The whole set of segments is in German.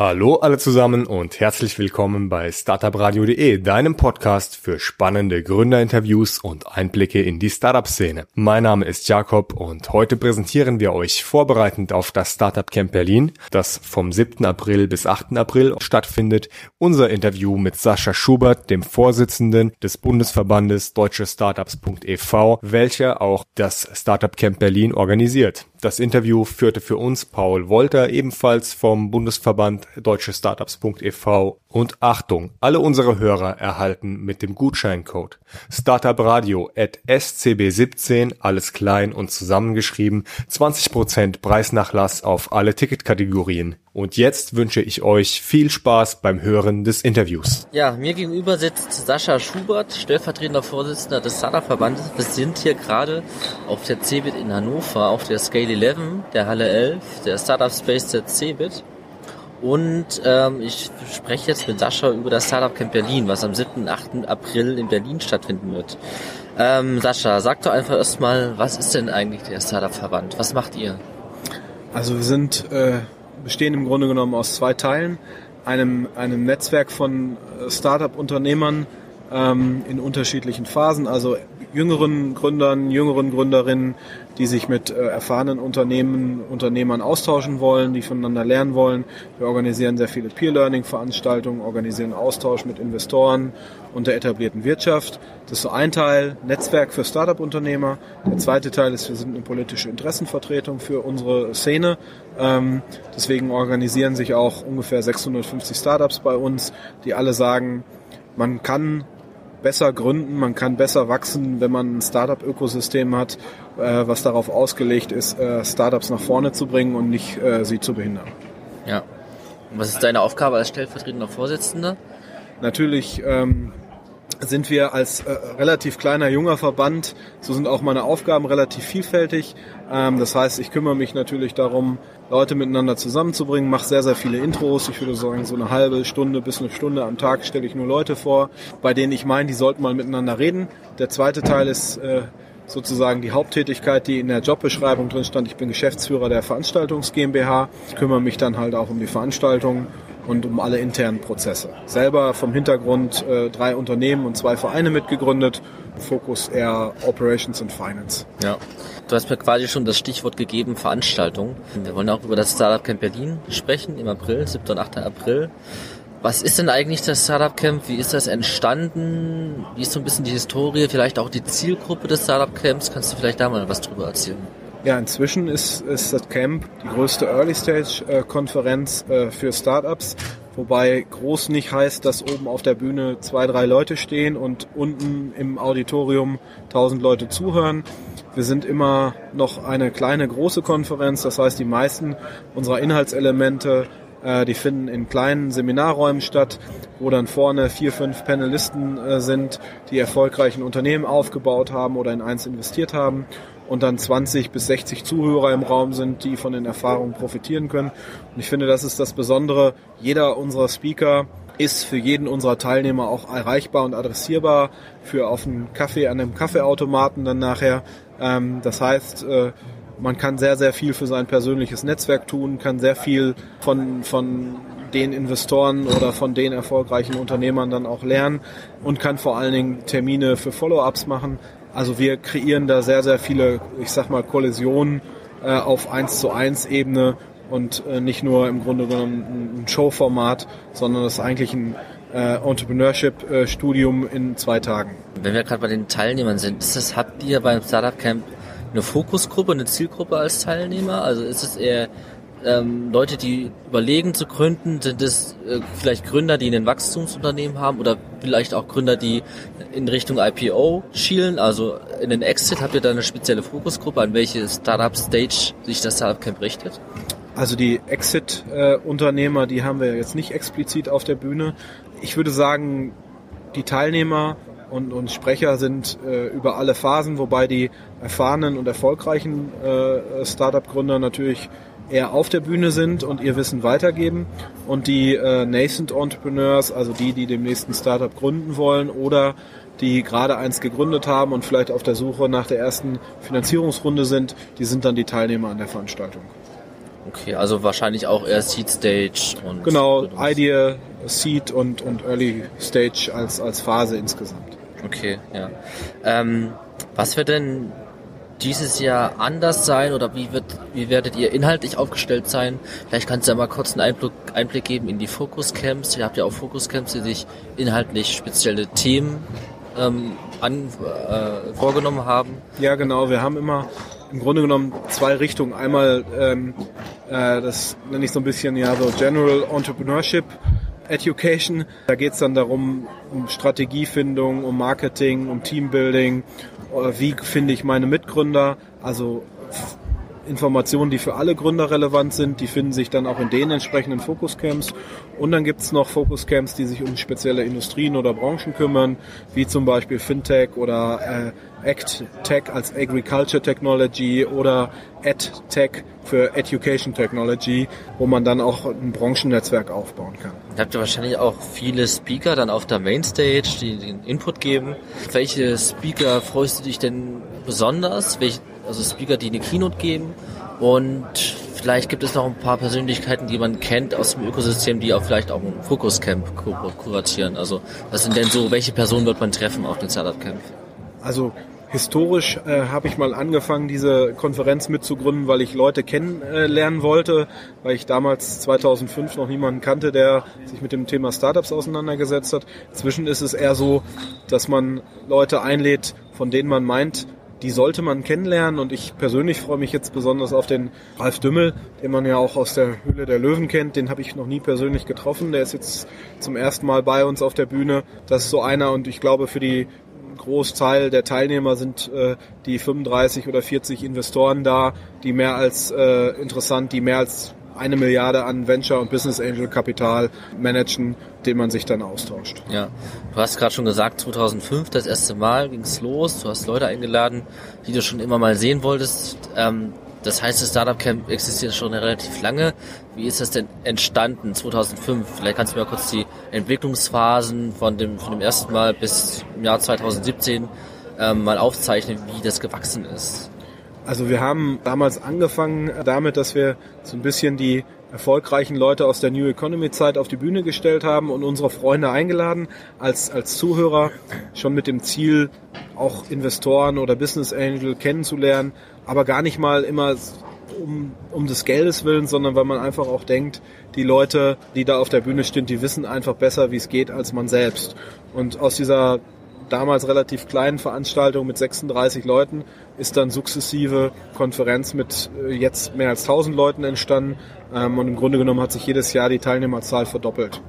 Hallo alle zusammen und herzlich willkommen bei startupradio.de, deinem Podcast für spannende Gründerinterviews und Einblicke in die Startup-Szene. Mein Name ist Jakob und heute präsentieren wir euch vorbereitend auf das Startup Camp Berlin, das vom 7. April bis 8. April stattfindet, unser Interview mit Sascha Schubert, dem Vorsitzenden des Bundesverbandes Deutsche Startups.ev, welcher auch das Startup Camp Berlin organisiert. Das Interview führte für uns Paul Wolter, ebenfalls vom Bundesverband Deutsche Startups.ev. Und Achtung, alle unsere Hörer erhalten mit dem Gutscheincode Startup Radio at SCB17, alles klein und zusammengeschrieben, 20% Preisnachlass auf alle Ticketkategorien. Und jetzt wünsche ich euch viel Spaß beim Hören des Interviews. Ja, mir gegenüber sitzt Sascha Schubert, stellvertretender Vorsitzender des Startup-Verbandes. Wir sind hier gerade auf der CeBIT in Hannover, auf der Scale 11, der Halle 11, der Startup Space der CeBIT. Und ähm, ich spreche jetzt mit Sascha über das Startup Camp Berlin, was am 7. und 8. April in Berlin stattfinden wird. Ähm, Sascha, sag doch einfach erstmal, was ist denn eigentlich der Startup-Verband? Was macht ihr? Also wir sind äh, bestehen im Grunde genommen aus zwei Teilen. Einem, einem Netzwerk von äh, Startup-Unternehmern ähm, in unterschiedlichen Phasen, also jüngeren Gründern, jüngeren Gründerinnen, die sich mit äh, erfahrenen Unternehmen, Unternehmern austauschen wollen, die voneinander lernen wollen. Wir organisieren sehr viele Peer-Learning-Veranstaltungen, organisieren Austausch mit Investoren und der etablierten Wirtschaft. Das ist so ein Teil, Netzwerk für Startup-Unternehmer. Der zweite Teil ist, wir sind eine politische Interessenvertretung für unsere Szene. Ähm, deswegen organisieren sich auch ungefähr 650 Startups bei uns, die alle sagen, man kann besser gründen, man kann besser wachsen, wenn man ein Startup-Ökosystem hat, äh, was darauf ausgelegt ist, äh, Startups nach vorne zu bringen und nicht äh, sie zu behindern. Ja. Und was ist deine Aufgabe als stellvertretender Vorsitzender? Natürlich ähm, sind wir als äh, relativ kleiner junger Verband, so sind auch meine Aufgaben relativ vielfältig. Ähm, das heißt, ich kümmere mich natürlich darum, Leute miteinander zusammenzubringen, mache sehr, sehr viele Intros. Ich würde sagen, so eine halbe Stunde bis eine Stunde am Tag stelle ich nur Leute vor, bei denen ich meine, die sollten mal miteinander reden. Der zweite Teil ist äh, sozusagen die Haupttätigkeit, die in der Jobbeschreibung drin stand. Ich bin Geschäftsführer der Veranstaltungs GmbH, kümmere mich dann halt auch um die Veranstaltungen und um alle internen Prozesse. Selber vom Hintergrund äh, drei Unternehmen und zwei Vereine mitgegründet. Fokus eher Operations und Finance. Ja. Du hast mir quasi schon das Stichwort gegeben, Veranstaltung. Wir wollen auch über das Startup Camp Berlin sprechen im April, 7. und 8. April. Was ist denn eigentlich das Startup Camp? Wie ist das entstanden? Wie ist so ein bisschen die Historie, vielleicht auch die Zielgruppe des Startup Camps? Kannst du vielleicht da mal was drüber erzählen? Ja, inzwischen ist, ist das Camp die größte Early-Stage-Konferenz äh, für Startups, wobei groß nicht heißt, dass oben auf der Bühne zwei, drei Leute stehen und unten im Auditorium tausend Leute zuhören. Wir sind immer noch eine kleine, große Konferenz, das heißt, die meisten unserer Inhaltselemente äh, die finden in kleinen Seminarräumen statt, wo dann vorne vier, fünf Panelisten äh, sind, die erfolgreichen Unternehmen aufgebaut haben oder in eins investiert haben und dann 20 bis 60 Zuhörer im Raum sind, die von den Erfahrungen profitieren können. Und ich finde, das ist das Besondere. Jeder unserer Speaker ist für jeden unserer Teilnehmer auch erreichbar und adressierbar für auf einen Kaffee an einem Kaffeeautomaten dann nachher. Ähm, das heißt, äh, man kann sehr, sehr viel für sein persönliches Netzwerk tun, kann sehr viel von, von den Investoren oder von den erfolgreichen Unternehmern dann auch lernen und kann vor allen Dingen Termine für Follow-ups machen. Also wir kreieren da sehr, sehr viele, ich sag mal, Kollisionen äh, auf 1 zu 1 Ebene und äh, nicht nur im Grunde genommen ein Showformat, sondern das ist eigentlich ein äh, Entrepreneurship-Studium in zwei Tagen. Wenn wir gerade bei den Teilnehmern sind, ist das, habt ihr beim Startup Camp eine Fokusgruppe, eine Zielgruppe als Teilnehmer? Also ist es eher ähm, Leute, die überlegen zu gründen? Sind es äh, vielleicht Gründer, die ein Wachstumsunternehmen haben oder vielleicht auch Gründer, die in Richtung IPO schielen? Also in den Exit habt ihr da eine spezielle Fokusgruppe, an welche Startup-Stage sich das Startup Camp richtet? Also die Exit-Unternehmer, die haben wir jetzt nicht explizit auf der Bühne. Ich würde sagen, die Teilnehmer und, und Sprecher sind äh, über alle Phasen, wobei die erfahrenen und erfolgreichen äh, Startup-Gründer natürlich eher auf der Bühne sind und ihr Wissen weitergeben und die äh, Nascent Entrepreneurs, also die, die dem nächsten Startup gründen wollen oder die gerade eins gegründet haben und vielleicht auf der Suche nach der ersten Finanzierungsrunde sind, die sind dann die Teilnehmer an der Veranstaltung. Okay, also wahrscheinlich auch eher Seed Stage und. Genau, Idea, Seed und, und Early Stage als, als Phase insgesamt. Okay, ja. Ähm, was wird denn dieses Jahr anders sein oder wie wird, wie werdet ihr inhaltlich aufgestellt sein? Vielleicht kannst du ja mal kurz einen Einblick, Einblick geben in die Fokuscamps. Ihr habt ja auch Fokuscamps, die sich inhaltlich spezielle Themen ähm, an, äh, vorgenommen haben. Ja, genau. Wir haben immer im Grunde genommen zwei Richtungen. Einmal, ähm, äh, das nenne ich so ein bisschen ja so General Entrepreneurship Education. Da geht es dann darum, um Strategiefindung, um Marketing, um Teambuilding. Äh, wie finde ich meine Mitgründer? Also Informationen, die für alle Gründer relevant sind, die finden sich dann auch in den entsprechenden Fokuscamps. Und dann gibt es noch Fokuscamps, die sich um spezielle Industrien oder Branchen kümmern, wie zum Beispiel Fintech oder äh, ACT-Tech als Agriculture Technology oder EdTech für Education Technology, wo man dann auch ein Branchennetzwerk aufbauen kann. Da habt ihr wahrscheinlich auch viele Speaker dann auf der Mainstage, die den Input geben. Welche Speaker freust du dich denn besonders? Welche also Speaker, die eine Keynote geben. Und vielleicht gibt es noch ein paar Persönlichkeiten, die man kennt aus dem Ökosystem, die auch vielleicht auch ein Fokuscamp kur kuratieren. Also was sind denn so, welche Personen wird man treffen auf dem Startup Camp? Also historisch äh, habe ich mal angefangen, diese Konferenz mitzugründen, weil ich Leute kennenlernen wollte, weil ich damals 2005 noch niemanden kannte, der sich mit dem Thema Startups auseinandergesetzt hat. Inzwischen ist es eher so, dass man Leute einlädt, von denen man meint, die sollte man kennenlernen und ich persönlich freue mich jetzt besonders auf den Ralf Dümmel, den man ja auch aus der Höhle der Löwen kennt. Den habe ich noch nie persönlich getroffen. Der ist jetzt zum ersten Mal bei uns auf der Bühne. Das ist so einer und ich glaube für die Großteil der Teilnehmer sind äh, die 35 oder 40 Investoren da, die mehr als äh, interessant, die mehr als eine Milliarde an Venture- und Business Angel Kapital managen, den man sich dann austauscht. Ja, du hast gerade schon gesagt, 2005 das erste Mal ging es los. Du hast Leute eingeladen, die du schon immer mal sehen wolltest. Ähm, das heißt, das Startup Camp existiert schon relativ lange. Wie ist das denn entstanden 2005? Vielleicht kannst du mir kurz die Entwicklungsphasen von dem, von dem ersten Mal bis im Jahr 2017 ähm, mal aufzeichnen, wie das gewachsen ist. Also wir haben damals angefangen damit, dass wir so ein bisschen die erfolgreichen Leute aus der New Economy Zeit auf die Bühne gestellt haben und unsere Freunde eingeladen als, als Zuhörer, schon mit dem Ziel, auch Investoren oder Business Angel kennenzulernen, aber gar nicht mal immer um, um des Geldes willen, sondern weil man einfach auch denkt, die Leute, die da auf der Bühne stehen, die wissen einfach besser, wie es geht, als man selbst. Und aus dieser damals relativ kleinen Veranstaltung mit 36 Leuten ist dann sukzessive Konferenz mit äh, jetzt mehr als 1000 Leuten entstanden ähm, und im Grunde genommen hat sich jedes Jahr die Teilnehmerzahl verdoppelt.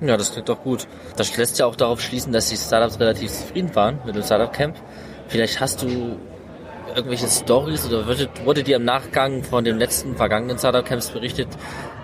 Ja, das klingt doch gut. Das lässt ja auch darauf schließen, dass die Startups relativ zufrieden waren mit dem Startup Camp. Vielleicht hast du irgendwelche Stories oder wurde, wurde dir im Nachgang von den letzten vergangenen Startup Camps berichtet,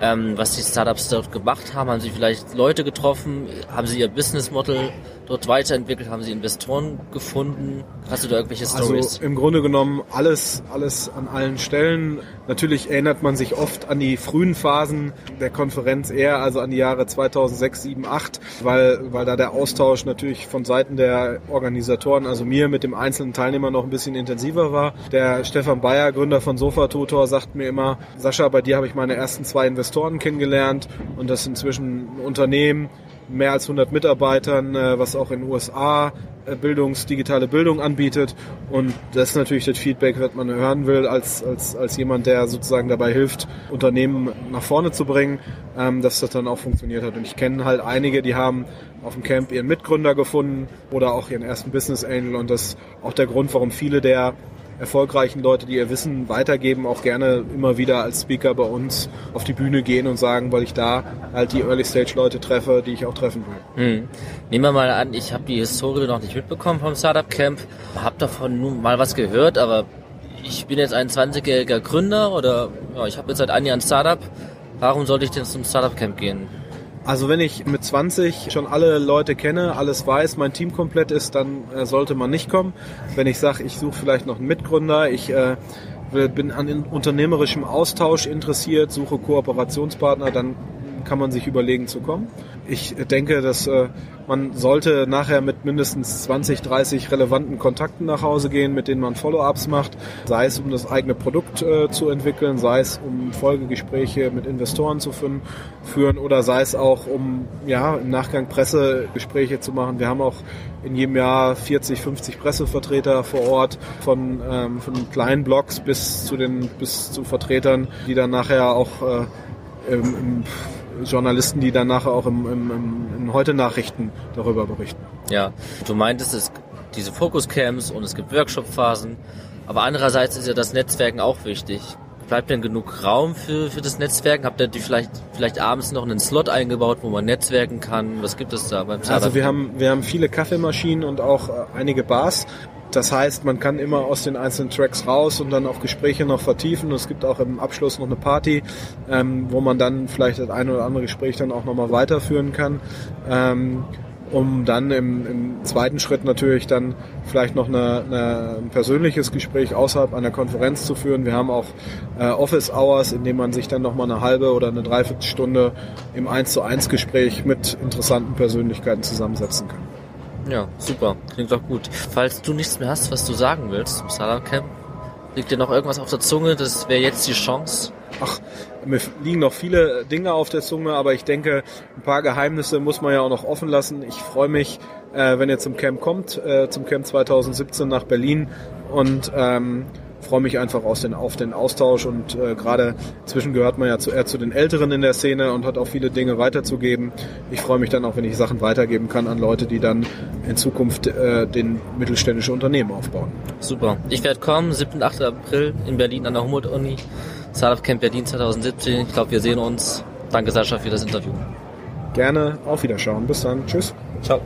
ähm, was die Startups dort gemacht haben? Haben sie vielleicht Leute getroffen? Haben sie ihr Business Model dort weiterentwickelt? Haben Sie Investoren gefunden? Hast du da irgendwelche Stories? Also im Grunde genommen alles, alles an allen Stellen. Natürlich erinnert man sich oft an die frühen Phasen der Konferenz eher, also an die Jahre 2006, 7, 8, weil, weil da der Austausch natürlich von Seiten der Organisatoren, also mir mit dem einzelnen Teilnehmer noch ein bisschen intensiver war. Der Stefan Bayer, Gründer von Sofa Tutor, sagt mir immer, Sascha, bei dir habe ich meine ersten zwei Investoren kennengelernt und das inzwischen ein Unternehmen, mehr als 100 Mitarbeitern, äh, was auch in den USA äh, Bildungs, digitale Bildung anbietet. Und das ist natürlich das Feedback, was man hören will, als, als, als jemand, der sozusagen dabei hilft, Unternehmen nach vorne zu bringen, ähm, dass das dann auch funktioniert hat. Und ich kenne halt einige, die haben auf dem Camp ihren Mitgründer gefunden oder auch ihren ersten Business Angel. Und das ist auch der Grund, warum viele der erfolgreichen Leute, die ihr Wissen weitergeben, auch gerne immer wieder als Speaker bei uns auf die Bühne gehen und sagen, weil ich da halt die Early Stage Leute treffe, die ich auch treffen will. Hm. Nehmen wir mal an, ich habe die Historie noch nicht mitbekommen vom Startup Camp, habe davon nun mal was gehört, aber ich bin jetzt ein 20-jähriger Gründer oder ja, ich habe jetzt seit einem Jahr ein Startup. Warum sollte ich denn zum Startup Camp gehen? Also wenn ich mit 20 schon alle Leute kenne, alles weiß, mein Team komplett ist, dann äh, sollte man nicht kommen. Wenn ich sage, ich suche vielleicht noch einen Mitgründer, ich äh, bin an unternehmerischem Austausch interessiert, suche Kooperationspartner, dann kann man sich überlegen zu kommen. Ich denke, dass äh, man sollte nachher mit mindestens 20, 30 relevanten Kontakten nach Hause gehen, mit denen man Follow-ups macht, sei es um das eigene Produkt äh, zu entwickeln, sei es um Folgegespräche mit Investoren zu führen, führen oder sei es auch um ja im Nachgang Pressegespräche zu machen. Wir haben auch in jedem Jahr 40, 50 Pressevertreter vor Ort von, ähm, von kleinen Blogs bis zu den bis zu Vertretern, die dann nachher auch äh, im, im Journalisten, die dann nachher auch im, im, im, in Heute-Nachrichten darüber berichten. Ja, du meintest, es diese Fokuscamps und es gibt Workshop-Phasen, aber andererseits ist ja das Netzwerken auch wichtig. Bleibt denn genug Raum für, für das Netzwerken? Habt ihr die vielleicht, vielleicht abends noch einen Slot eingebaut, wo man netzwerken kann? Was gibt es da beim Startup? Also wir haben, wir haben viele Kaffeemaschinen und auch äh, einige Bars. Das heißt, man kann immer aus den einzelnen Tracks raus und dann auch Gespräche noch vertiefen. Es gibt auch im Abschluss noch eine Party, ähm, wo man dann vielleicht das eine oder andere Gespräch dann auch nochmal weiterführen kann. Ähm, um dann im, im zweiten Schritt natürlich dann vielleicht noch eine, eine, ein persönliches Gespräch außerhalb einer Konferenz zu führen. Wir haben auch äh, Office Hours, in denen man sich dann nochmal eine halbe oder eine Dreiviertelstunde im 1 zu 1 Gespräch mit interessanten Persönlichkeiten zusammensetzen kann. Ja, super. Klingt doch gut. Falls du nichts mehr hast, was du sagen willst zum Salah Camp, liegt dir noch irgendwas auf der Zunge? Das wäre jetzt die Chance. Ach, mir liegen noch viele Dinge auf der Zunge, aber ich denke, ein paar Geheimnisse muss man ja auch noch offen lassen. Ich freue mich, äh, wenn ihr zum Camp kommt, äh, zum Camp 2017 nach Berlin und ähm, freue mich einfach aus den, auf den Austausch und äh, gerade inzwischen gehört man ja zu, eher zu den Älteren in der Szene und hat auch viele Dinge weiterzugeben. Ich freue mich dann auch, wenn ich Sachen weitergeben kann an Leute, die dann in Zukunft äh, den mittelständische Unternehmen aufbauen. Super. Ich werde kommen, 7. und 8. April in Berlin an der Humboldt-Uni. Startup Camp Berlin 2017. Ich glaube, wir sehen uns. Danke Sascha für das Interview. Gerne. Auf Wiederschauen. Bis dann. Tschüss. Ciao.